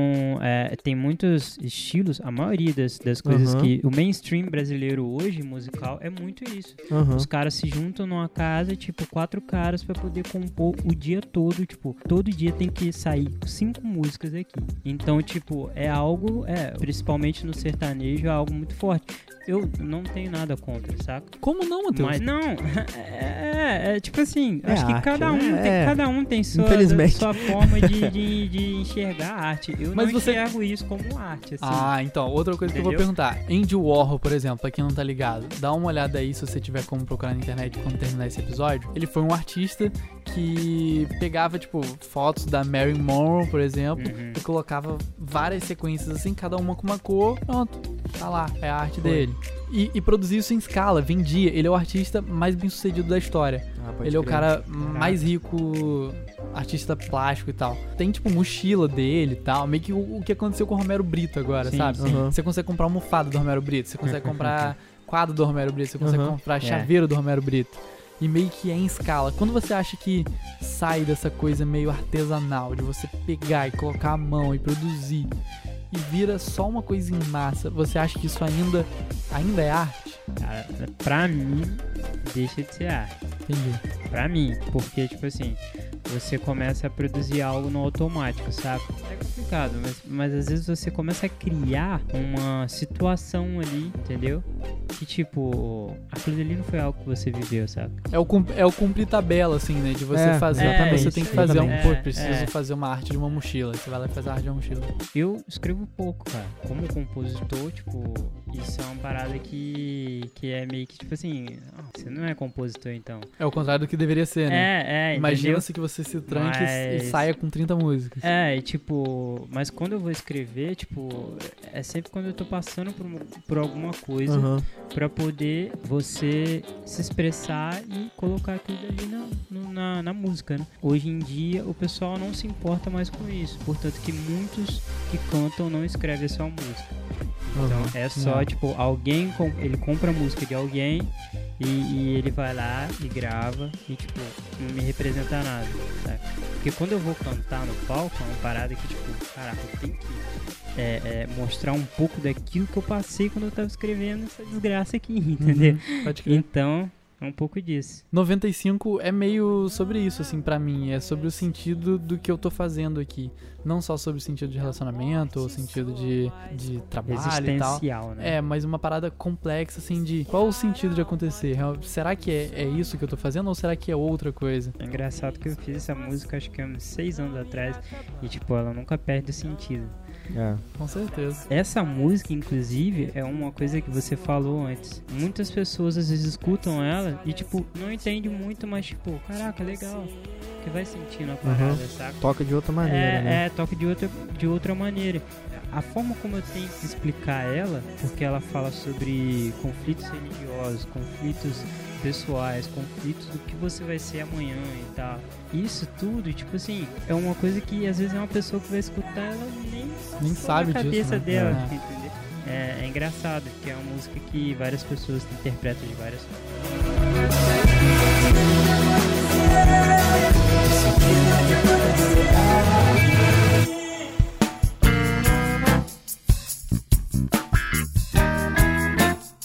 é, tem muitos estilos. A maioria das, das coisas Aham. que. O mainstream brasileiro hoje, musical, é muito isso. Aham. Os caras se juntam numa casa, tipo, quatro caras pra poder compor o dia todo. Tipo, todo dia tem que sair cinco músicas aqui. Então, tipo, é algo, é, principalmente no sertanejo, é algo muito forte. Eu não tenho nada contra, saca? Como não, Matheus? Mas não, [LAUGHS] é, é, tipo assim, É acho que arte, cada um, né? tem, É. cada um tem sua, sua forma de, de, de enxergar a arte. Eu Mas não você- enxergo isso como arte, assim. Ah, então, outra coisa que eu vou Entendeu? perguntar. Andy Warhol, por exemplo, pra quem não tá ligado, dá uma olhada aí se você tiver como procurar na internet quando terminar esse episódio. Ele foi um artista que pegava, tipo, fotos da Mary Monroe, por exemplo, Uhum. e colocava várias sequências assim, cada uma com uma cor, pronto, tá lá, é a arte Foi. dele. E, e produzia isso em escala, vendia. Ele é o artista mais bem sucedido da história. Ah, pode Ele é o crer. cara mais rico, artista plástico e tal. Tem, tipo, mochila dele e tal. Meio que o, o que aconteceu com o Romero Brito agora, Sim, sabe? sim. Aham. Você consegue comprar almofada do Romero Brito, você consegue [LAUGHS] comprar quadro do Romero Brito, você consegue Aham. comprar É. chaveiro do Romero Brito. E meio que é em escala. Quando você acha que sai dessa coisa meio artesanal, de você pegar e colocar a mão e produzir, e vira só uma coisa em massa, você acha que isso ainda, ainda é arte? Cara, pra mim, deixa de ser arte. Entendi. Pra mim, porque, tipo assim, você começa a produzir algo no automático, sabe? É complicado, mas, mas às vezes você começa a criar uma situação ali, entendeu? Que, tipo, aquilo ali não foi algo que você viveu, sabe? É o, é o cumprir tabela, assim, né? De você É, fazer. exatamente, você tem que fazer um. Pô, É, preciso é. fazer uma arte de uma mochila. Você vai lá e faz a arte de uma mochila. Eu escrevo pouco, cara. Como compositor, tipo, isso é uma parada que, que é meio que, tipo assim, ah, você não é compositor, então. É o contrário do que deveria ser, né? É, é? Imagina-se que você se tranque e- e Mas- saia com 30 músicas. É, e tipo, mas quando eu vou escrever, tipo, é sempre quando eu tô passando por, por alguma coisa Aham. pra poder você se expressar e colocar aquilo ali na, na, na música, né? Hoje em dia o pessoal não se importa mais com isso, portanto que muitos que cantam não escrevem só música. Então Aham. é só, É. tipo, alguém, com- ele compra a música de alguém e, e ele vai lá e grava e, tipo, não me representa nada, sabe? Porque quando eu vou cantar no palco, é uma parada que, tipo, caraca, eu tenho que é, é, mostrar um pouco daquilo que eu passei quando eu tava escrevendo essa desgraça aqui, [LAUGHS] entendeu? Pode crer. Então, é um pouco disso. 95 é meio sobre isso, assim, pra mim. É sobre o sentido do que eu tô fazendo aqui. Não só sobre o sentido de relacionamento ou sentido de, de trabalho e tal. Existencial, né? É, mas uma parada complexa, assim, de qual o sentido de acontecer? Real- Será que é, é isso que eu tô fazendo ou será que é outra coisa? É engraçado que eu fiz essa música acho que há uns seis anos atrás e tipo, ela nunca perde o sentido. É. Com certeza. Essa música, inclusive, é uma coisa que você falou antes. Muitas pessoas às vezes escutam ela e tipo, não entende muito, mas tipo, caraca, legal. Que vai sentindo a parada, saca? Toca de outra maneira, é, né? é, toca de outra, de outra maneira. A forma como eu tenho que explicar ela, porque ela fala sobre conflitos religiosos, conflitos pessoais, conflitos do que você vai ser amanhã e tal. Isso tudo, tipo assim, é uma coisa que às vezes é uma pessoa que vai escutar, ela nem, Nem sabe na disso, cabeça né? dela, É. entendeu? É, é engraçado, porque é uma música que várias pessoas interpretam de várias formas.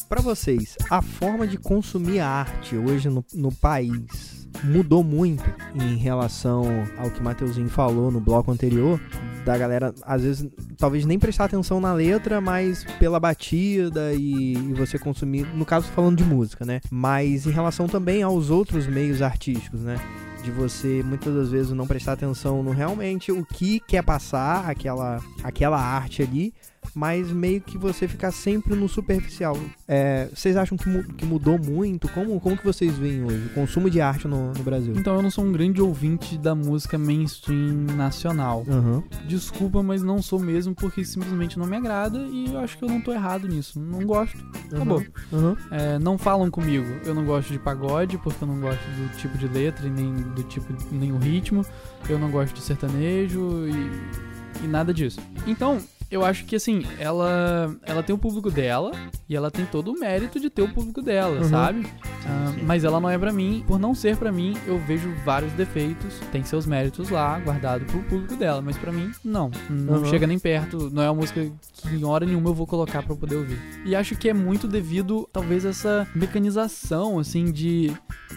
Pra vocês, a forma de consumir arte hoje no, no país mudou muito em relação ao que Mateuzinho falou no bloco anterior, da galera, às vezes, talvez nem prestar atenção na letra, mas pela batida e, e você consumir, no caso falando de música, né? Mas em relação também aos outros meios artísticos, né? De você muitas das vezes não prestar atenção no realmente o que quer passar aquela, aquela arte ali, mas meio que você ficar sempre no superficial. É, vocês acham que, mu- que mudou muito? Como, como que vocês veem hoje o consumo de arte no, no Brasil? Então eu não sou um grande ouvinte da música mainstream nacional. Aham. Desculpa, mas não sou mesmo porque simplesmente não me agrada e eu acho que eu não tô errado nisso. Não gosto. Acabou. Aham. É, não falam comigo. Eu não gosto de pagode porque eu não gosto do tipo de letra e nem do tipo nem o ritmo. Eu não gosto de sertanejo e, e nada disso. Então eu acho que assim ela ela tem o público dela e ela tem todo o mérito de ter o público dela, Uhum. sabe? Ah, sim. mas ela não é pra mim. Por não ser pra mim, eu vejo vários defeitos. Tem seus méritos lá, guardado pro público dela. Mas pra mim, não. Não Uhum. chega nem perto. Não é uma música em hora nenhuma eu vou colocar pra poder ouvir. E acho que é muito devido, talvez, a essa mecanização, assim, de.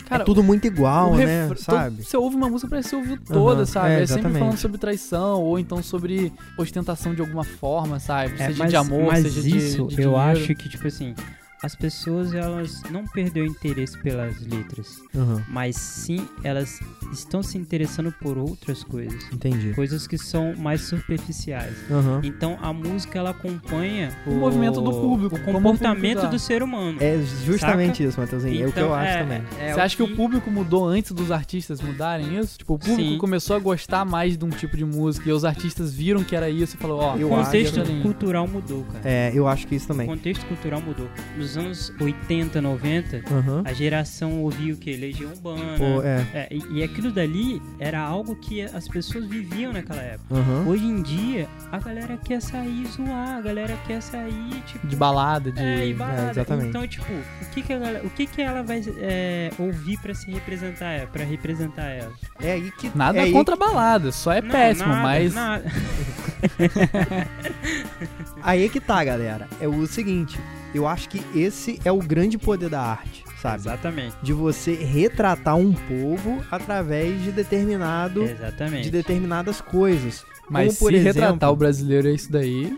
Cara, é tudo muito igual, né? Sabe? Você ouve uma música, parece que você ouviu toda, Aham, sabe? é, É, sempre falando sobre traição, ou então sobre ostentação de alguma forma, sabe? É, seja mas, de amor, mas seja de- isso de, eu dinheiro. acho que, tipo assim, as pessoas elas não perderam interesse pelas letras, Aham. mas sim elas estão se interessando por outras coisas. Entendi. Coisas que são mais superficiais. Aham. Então a música ela acompanha O movimento do público, o o comportamento público do ser humano. É justamente Saca? isso, Matheusinho. é o que eu Então, acho é- também. é Você acha que o que- público mudou antes dos artistas mudarem isso? Tipo, o público Sim. começou a gostar mais de um tipo de música e os artistas viram que era isso e falou, ó, Eu o acho contexto ali. cultural mudou, cara. É, eu acho que isso O também. contexto cultural mudou. Nos anos 80, 90, Aham. a geração ouvia o que? Legião Urbana. Pô, é. É, e, e aquilo dali era algo que as pessoas viviam naquela época. Aham. Hoje em dia, a galera quer sair e zoar, a galera quer sair, tipo. de balada, de... É, balada. exatamente. Então, tipo, o que que, a galera- o que, que ela vai é, ouvir pra se representar, para representar ela? É aí que. Nada é contra a balada, só é Não, péssimo, nada, mas... nada. [LAUGHS] Aí é que tá, galera. É o seguinte, eu acho que esse é o grande poder da arte, sabe? Exatamente. De você retratar um povo através de determinado Exatamente. de determinadas coisas. Mas Como, por se exemplo, retratar o brasileiro é isso daí,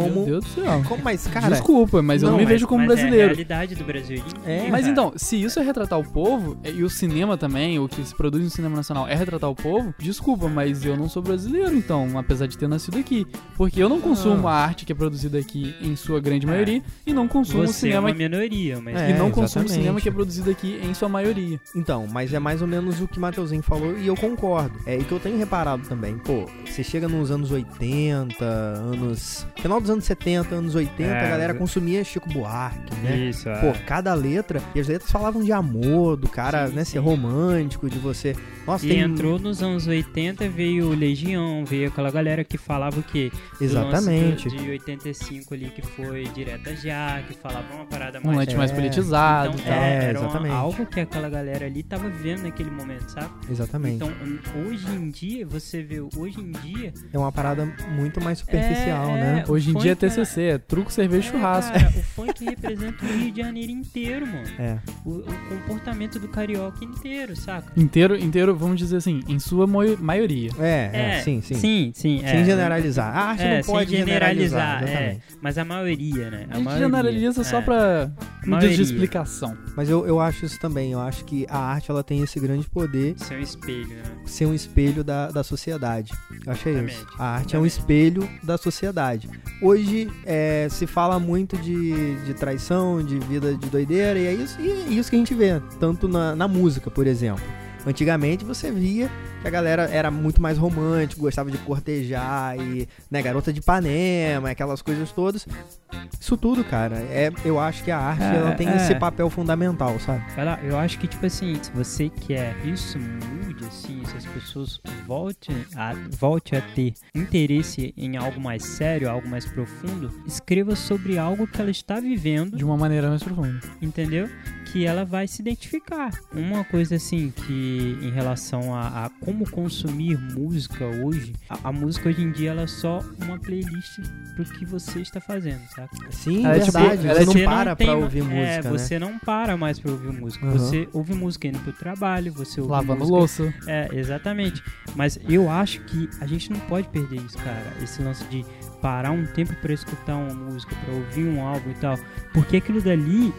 meu Como, Deus do céu. como mas cara, Desculpa, mas eu não, não me mas- vejo como Mas É a brasileiro. realidade do Brasil. É, Mas cara. então, se isso é retratar o povo, e o cinema também, o que se produz no cinema nacional é retratar o povo, desculpa, mas eu não sou brasileiro, então, apesar de ter nascido aqui. Porque eu não consumo Ah. a arte que é produzida aqui em sua grande maioria e não consumo o Você é cinema uma minoria, mas É, e não consumo o exatamente. cinema que é produzido aqui em sua maioria. Então, mas é mais ou menos o que o Matheusinho falou e eu concordo. É e que eu tenho reparado também. Pô, você chega nos anos 80, anos. Final dos anos 70, anos 80, É, a galera ve- consumia Chico Buarque, né? Isso, é. Pô, cada letra, e as letras falavam de amor, do cara, Sim, né, sim. ser romântico, de você. Nossa, E tem. entrou nos anos 80, veio Legião, veio aquela galera que falava o quê? Exatamente. lance de 85 ali, que foi Direta Já, que falava uma parada Um mais... lance mais É. politizado Então, tal. é, era uma- exatamente. algo que aquela galera ali tava vivendo naquele momento, sabe? Exatamente. Então, hoje em dia, você vê, hoje em dia... é uma parada muito mais superficial, É, né? é. Hoje em funk, dia é cara. TCC, é truco, cerveja e é, churrasco. cara, o funk representa o Rio de Janeiro inteiro, mano. É. O, o comportamento do carioca inteiro, saca? Inteiro, inteiro, vamos dizer assim, em sua maioria. É, é, sim, sim. Sim, sim. Sem é. generalizar. A arte É, não sem pode generalizar. generalizar, é. Mas a maioria, né? A gente maioria, generaliza só é. pra medidas de explicação. Mas eu, eu acho isso também. Eu acho que a arte ela tem esse grande poder Ser um espelho, né? ser um espelho da, da sociedade. Eu achei isso. A arte é um espelho da sociedade. Hoje é, se fala muito de, de traição, de vida de doideira, e é isso, e é isso que a gente vê, tanto na, na música, por exemplo. Antigamente você via que a galera era muito mais romântico, gostava de cortejar e, né, garota de Ipanema, aquelas coisas todas. Isso tudo, cara, é, eu acho que a arte É, ela tem é. esse papel fundamental, sabe? Ela, eu acho que, tipo assim, se você quer isso mude, assim, se as pessoas voltem a, volte a ter interesse em algo mais sério, algo mais profundo, escreva sobre algo que ela está vivendo, De uma maneira mais profunda. entendeu? Que ela vai se identificar. Uma coisa assim que em relação a, a como consumir música hoje, a, a música hoje em dia ela é só uma playlist pro que você está fazendo, sabe? Sim, é tipo- verdade. ela é você tipo- não para tem pra ouvir música, É, né? você não para mais pra ouvir música. Aham. Você ouve música indo pro trabalho, você ouve Lavando música louça. é, exatamente. Mas eu acho que a gente não pode perder isso, cara. Esse lance de parar um tempo pra escutar uma música, pra ouvir um álbum e tal. Porque aquilo dali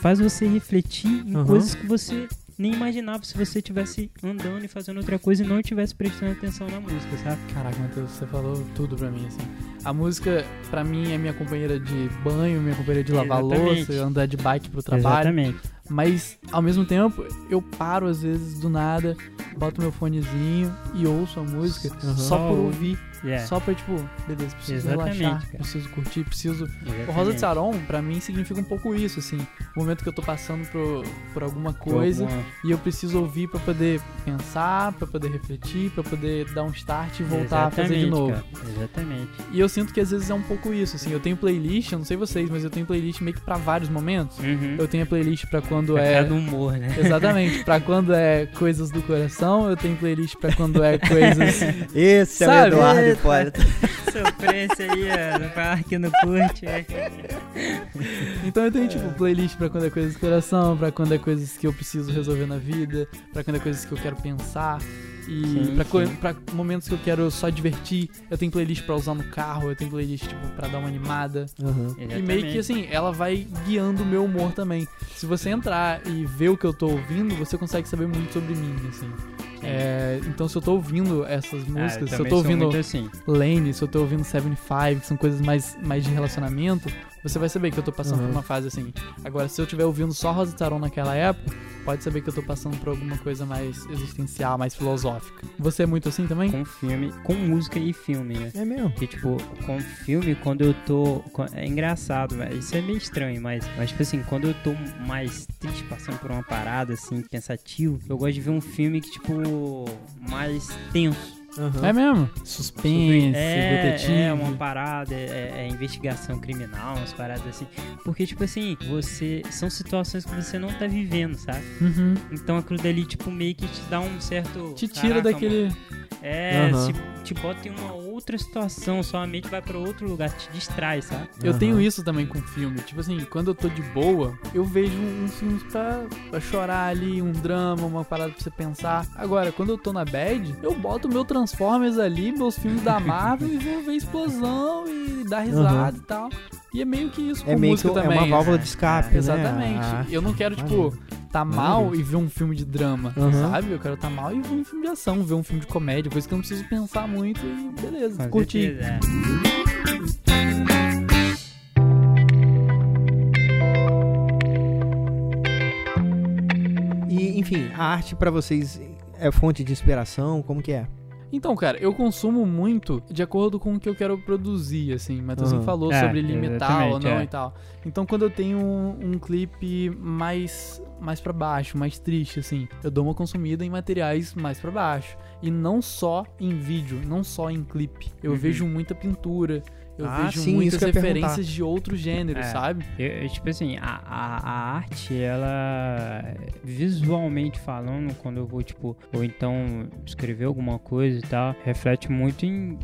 faz você refletir em Aham. coisas que você nem imaginava se você estivesse andando e fazendo outra coisa e não estivesse prestando atenção na música, sabe? Caraca, Matheus, você falou tudo pra mim, assim. A música, pra mim, é minha companheira de banho, minha companheira de lavar Exatamente. louça, andar de bike pro trabalho. Exatamente. Mas, ao mesmo tempo, eu paro às vezes do nada, boto meu fonezinho e ouço a música só por ouvir. Yeah. Só pra, tipo, beleza, preciso Exatamente, relaxar, cara. preciso curtir, preciso. O Exatamente. Rosa de Saron, pra mim, significa um pouco isso, assim. O momento que eu tô passando por, por alguma coisa Alguma- e eu preciso ouvir pra poder pensar, pra poder refletir, pra poder dar um start e voltar a fazer de Exatamente, novo. cara. Exatamente. E eu sinto que às vezes é um pouco isso, assim. Eu tenho playlist, eu não sei vocês, mas eu tenho playlist meio que pra vários momentos. Uhum. Eu tenho a playlist pra quando Pra é. cada humor, né? Exatamente, pra [LAUGHS] quando é coisas do coração, eu tenho playlist pra quando é coisas. Esse é o Sabe? Eduardo. Hipólito. Sofrência [LAUGHS] aí, ó, no parque, no curte. é. Então eu tenho, tipo, playlist pra quando é coisas do coração, pra quando é coisas que eu preciso resolver na vida, pra quando é coisas que eu quero pensar. E Sim, pra, sim. pra momentos que eu quero só divertir, eu tenho playlist pra usar no carro, eu tenho playlist, tipo, pra dar uma animada. Aham. E meio que assim, ela vai guiando o meu humor também. Se você entrar e ver o que eu tô ouvindo, você consegue saber muito sobre mim, assim. É, então se eu tô ouvindo essas músicas, se eu tô ouvindo assim. Lane, se eu tô ouvindo 75, que são coisas mais, mais de relacionamento, você vai saber que eu tô passando Uhum. por uma fase assim. Agora, se eu estiver ouvindo só Rosa Taron naquela época, pode saber que eu tô passando por alguma coisa mais existencial, mais filosófica. Você é muito assim também? Com filme, com música e filme, né? É mesmo. Porque, tipo, com filme, quando eu tô. É engraçado, velho. Isso é meio estranho, mas, mas, tipo assim, quando eu tô mais triste, passando por uma parada, assim, pensativo, eu gosto de ver um filme que, tipo, mais tenso. Aham. É mesmo? Suspense, é, detetive. é uma parada, é, é investigação criminal, umas paradas assim. Porque, tipo assim, você. São situações que você não tá vivendo, sabe? Uhum. Então aquilo dali, tipo, meio que te dá um certo. Te tira Caraca, daquele. mano. É, Aham. se te bota em uma outra situação, sua mente vai pra outro lugar, te distrai, sabe? Eu tenho isso também com filme. Tipo assim, quando eu tô de boa, eu vejo uns filmes pra, pra chorar ali, um drama, uma parada pra você pensar. Agora, quando eu tô na bad, eu boto meu Transformers ali, meus filmes da Marvel e vou ver explosão e dar risada e tal. E é meio que isso com É meio que música é também. uma válvula de escape, É, né? Exatamente. Ah, Eu não quero, tipo, tá mal e ver um filme de drama, Aham. sabe? Eu quero tá mal e ver um filme de ação, ver um filme de comédia, coisa que eu não preciso pensar muito e beleza, Com curtir. é. E, enfim, a arte pra vocês é fonte de inspiração? Como que é? Então, cara, eu consumo muito de acordo com o que eu quero produzir, assim. Matheusinho Uhum. falou É, sobre limitar ou não é. e tal. Então, quando eu tenho um, um clipe mais mais para baixo, mais triste, assim, eu dou uma consumida em materiais mais pra baixo. E não só em vídeo, não só em clipe. Eu Uhum. vejo muita pintura, eu Ah, vejo sim, muitas referências de outros gêneros, É. sabe? Eu- eu, tipo assim, a, a, a arte, ela, visualmente falando, quando eu vou, tipo, ou então escrever alguma coisa e tal, reflete muito em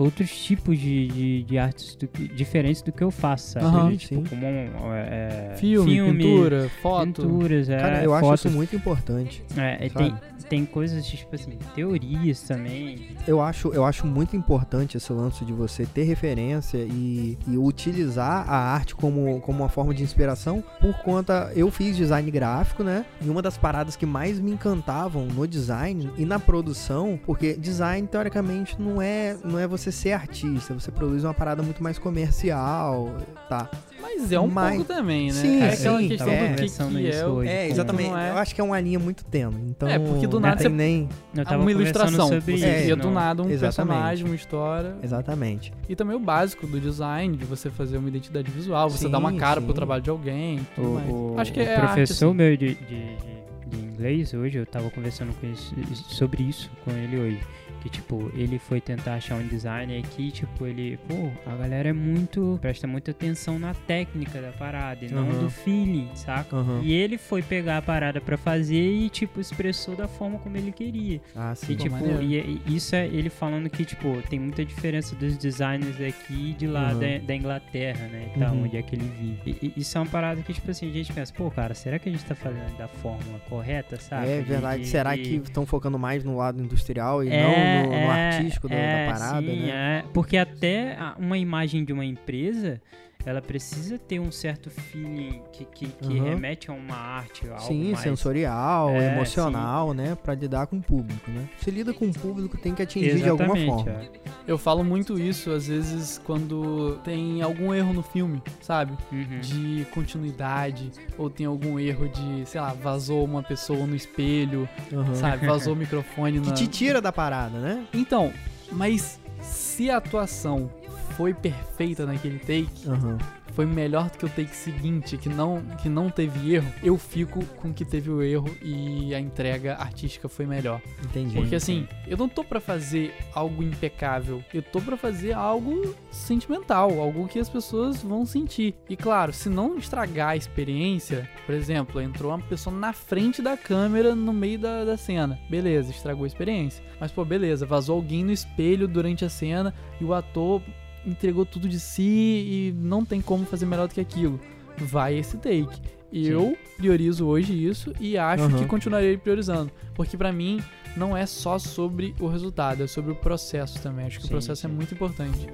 outros tipos de, de, de artes do que- diferentes do que eu faço, sabe? Aham, tipo, sim. como é, Filme, pintura, foto. pinturas, é, Cara, eu acho isso muito importante. É, sabe? tem, tem coisas, tipo assim, teorias também. Eu acho, eu acho muito importante esse lance de você ter referência e, e utilizar a arte como, como uma forma de inspiração. Por conta, eu fiz design gráfico, né? E uma das paradas que mais me encantavam no design e na produção, porque design teoricamente não é, não é você ser artista, você produz uma parada muito mais comercial, tá? Mas é um Mas- pouco também, né? Sim, é aquela sim, questão é. do que, Conversando que isso é hoje. É, exatamente. é. Eu acho que é uma linha muito tênue. Então, É, porque do não nada tem você- nem Eu tava uma ilustração. sobre Você cria do não. nada um Exatamente. personagem, uma história. Exatamente. E também o básico do design, de você fazer uma identidade visual, você dar uma Sim, cara sim. pro trabalho de alguém. Tudo mais. O, Acho que o é arte, professor assim. meu de, de, de- de inglês hoje, eu tava conversando com isso, sobre isso com ele hoje. Que, tipo, ele foi tentar achar um designer aqui, tipo, ele, pô, a galera é muito. presta muita atenção na técnica da parada e não Aham. do feeling, saca? Aham. E ele foi pegar a parada pra fazer e, tipo, expressou da forma como ele queria. Ah, sim. E, tipo, maneiro. e, e isso é ele falando que, tipo, tem muita diferença dos designers daqui e de lá Uhum. da, da Inglaterra, né? E tal, Uhum. onde é que ele vive. E, e isso é uma parada que, tipo assim, a gente pensa, pô, cara, será que a gente tá fazendo da forma correta, sabe? É verdade. Será que estão focando mais no lado industrial e não no, no artístico da- da, parada, sim, né? É, porque até uma imagem de uma empresa, ela precisa ter um certo feeling que, que, que Uhum. remete a uma arte, algo Sim, mais... sensorial, É, emocional, né? Pra lidar com o público, né? Se lida com o público, tem que atingir de alguma Exatamente, forma. é. Eu falo muito isso, às vezes, quando tem algum erro no filme, sabe? Uhum. De continuidade, ou tem algum erro de, sei lá, vazou uma pessoa no espelho, Aham. sabe? Vazou o [LAUGHS] microfone Que na... te tira da parada, né? Então, mas se a atuação foi perfeita naquele take, Aham. Foi melhor do que o take seguinte, que não, que não teve erro, eu fico com que teve o erro e a entrega artística foi melhor. Entendi. Porque assim, eu não tô pra fazer algo impecável, eu tô pra fazer algo sentimental, algo que as pessoas vão sentir. E claro, se não estragar a experiência, por exemplo, entrou uma pessoa na frente da câmera no meio da, da cena, beleza, estragou a experiência. Mas pô, beleza, vazou alguém no espelho durante a cena e o ator entregou tudo de si e não tem como fazer melhor do que aquilo. Vai esse take. Eu priorizo hoje isso e acho Aham. que continuarei priorizando. Porque pra mim não é só sobre o resultado, é sobre o processo também. Acho que Sim, o processo é sim. muito importante.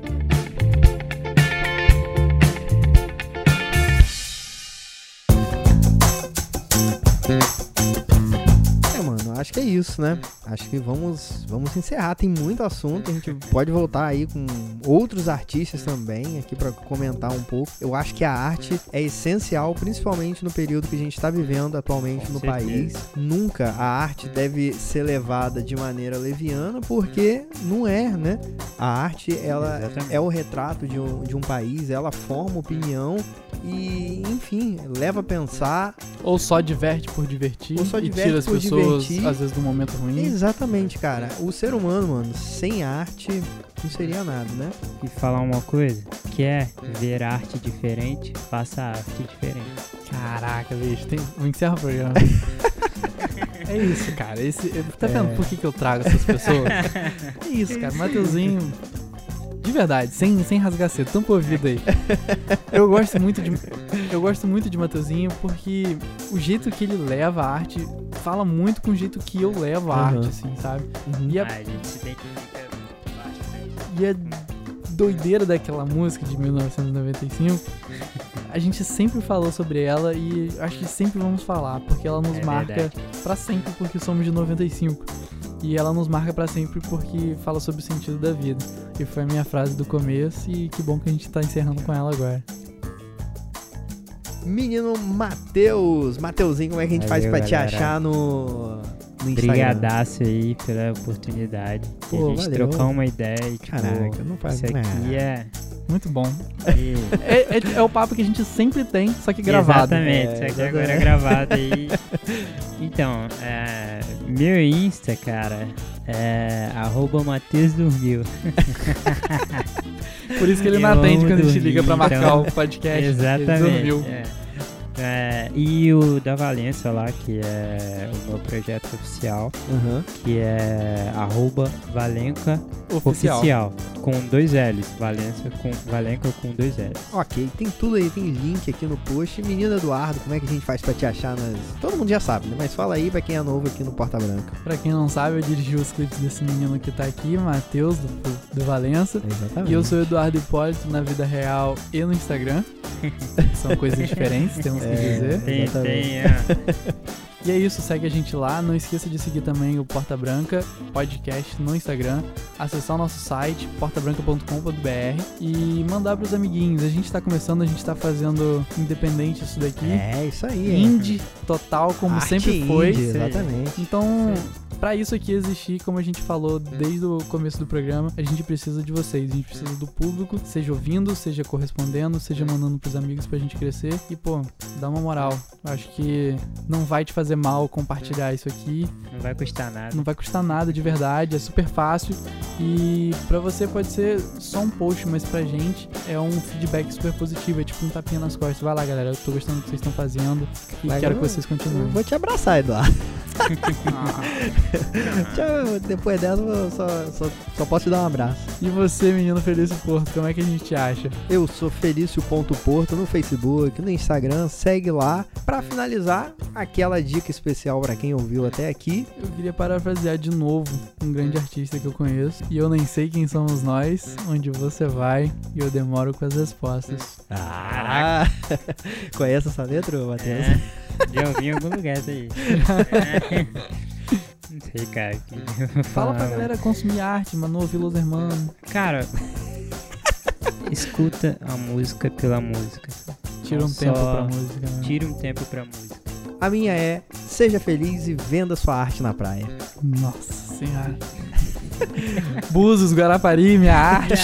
É, mano, acho que é isso, né? Acho que vamos, vamos encerrar. Tem muito assunto. A gente pode voltar aí com outros artistas também aqui pra comentar um pouco. Eu acho que a arte é essencial, principalmente no período que a gente tá vivendo atualmente Com no certeza. país. Nunca a arte deve ser levada de maneira leviana, porque não é, né? A arte, ela Exatamente. é o retrato de um, de um país, ela forma opinião e, enfim, leva a pensar Ou só diverte por divertir Ou só e diverte tira as por pessoas, divertir. às vezes, do momento ruim. Exatamente, cara. O ser humano, mano, sem arte não seria nada, né? E falar uma coisa, quer ver arte diferente, faça arte diferente. Caraca, bicho, tem... vou encerrar o programa. [LAUGHS] é isso, cara. Esse... Tá vendo É. por que, que eu trago essas pessoas? [LAUGHS] É isso, cara. Mateuzinho. De verdade, sem, sem rasgar cedo, tampa o ouvido aí. Eu gosto muito de. Eu gosto muito de Mateuzinho porque o jeito que ele leva a arte fala muito com o jeito que eu levo a Aham. arte, assim, sabe? Uhum. E a, Ah, a gente identifica bastante. e a doideira daquela música de 1995, a gente sempre falou sobre ela e acho que sempre vamos falar, porque ela nos É marca pra sempre porque somos de 95. E ela nos marca pra sempre porque fala sobre o sentido da vida. E foi a minha frase do começo e que bom que a gente tá encerrando com ela agora. Menino Matheus. Mateuzinho, como é que a gente faz Valeu, pra te achar no, no Instagram? Brigadaço aí pela oportunidade. de Pô, a gente valeu. trocar uma ideia e tipo, Caraca, não faz isso aqui é... Muito bom. e- É, é- é o papo que a gente sempre tem, só que gravado. Exatamente, É, isso aqui agora é gravado aí. [LAUGHS] Então, é, meu Insta, cara, é arroba Matheus Dormiu. Por isso que ele [LAUGHS] Eu não atende quando a gente dormir, liga pra marcar então- o podcast. Ele Exatamente. dormiu. É. E o da Valença lá, que é o meu projeto oficial, Aham. que é arroba Valenca Oficial. Oficial, com dois L's. Valença com, Valenca com dois L's. Ok, tem tudo aí, tem link aqui no post. Menino Eduardo, como é que a gente faz pra te achar nas. Todo mundo já sabe, né? Mas fala aí pra quem é novo aqui no Porta Branca. Pra quem não sabe, eu dirigi os clipes desse menino que tá aqui, Matheus, do, do Valença. Exatamente. E eu sou o Eduardo Hipólito na vida real e no Instagram. [LAUGHS] São coisas diferentes, temos É. dizer. Tem, Exatamente. tem, é. [LAUGHS] E é isso, segue a gente lá. Não esqueça de seguir também o Porta Branca podcast no Instagram. Acessar o nosso site, portabranca.com.br e mandar pros amiguinhos. A gente tá começando, a gente tá fazendo independente isso daqui. É, isso aí? Indie total, como Arte sempre indie, foi. Exatamente. Então, pra isso aqui existir, como a gente falou desde o começo do programa, a gente precisa de vocês, a gente precisa do público, seja ouvindo, seja correspondendo, seja mandando pros amigos pra gente crescer. E, pô, dá uma moral. Acho que não vai te fazer mal compartilhar isso aqui. Não vai custar nada. Não vai custar nada de verdade, é super fácil. E pra você pode ser só um post, mas pra gente é um feedback super positivo, é tipo um tapinha nas costas. Vai lá, galera, eu tô gostando do que vocês estão fazendo e Vai, quero eu- que vocês Eu continuem. vou te abraçar, Eduardo. [LAUGHS] Tchau, Depois dessa, eu só, só, só posso te dar um abraço. E você, menino Felício Porto, como é que a gente acha? Eu sou Felício.porto no Facebook, no Instagram, segue lá. Pra finalizar, aquela dica especial pra quem ouviu até aqui. Eu queria parafrasear de novo um grande artista que eu conheço. E eu nem sei quem somos nós, onde você vai, e eu demoro com as respostas. Ah! [LAUGHS] Conhece essa letra, Matheus? É, já ouvi em algum lugar isso aí. [LAUGHS] Não sei, cara. [LAUGHS] Fala pra galera consumir arte, mano, ouvir Los Hermanos. Cara, escuta a música pela música. Tira Não um tempo só pra música. Né? Tira um tempo pra música. A minha é: seja feliz e venda sua arte na praia. Nossa senhora. [LAUGHS] Búzios, Guarapari, minha arte.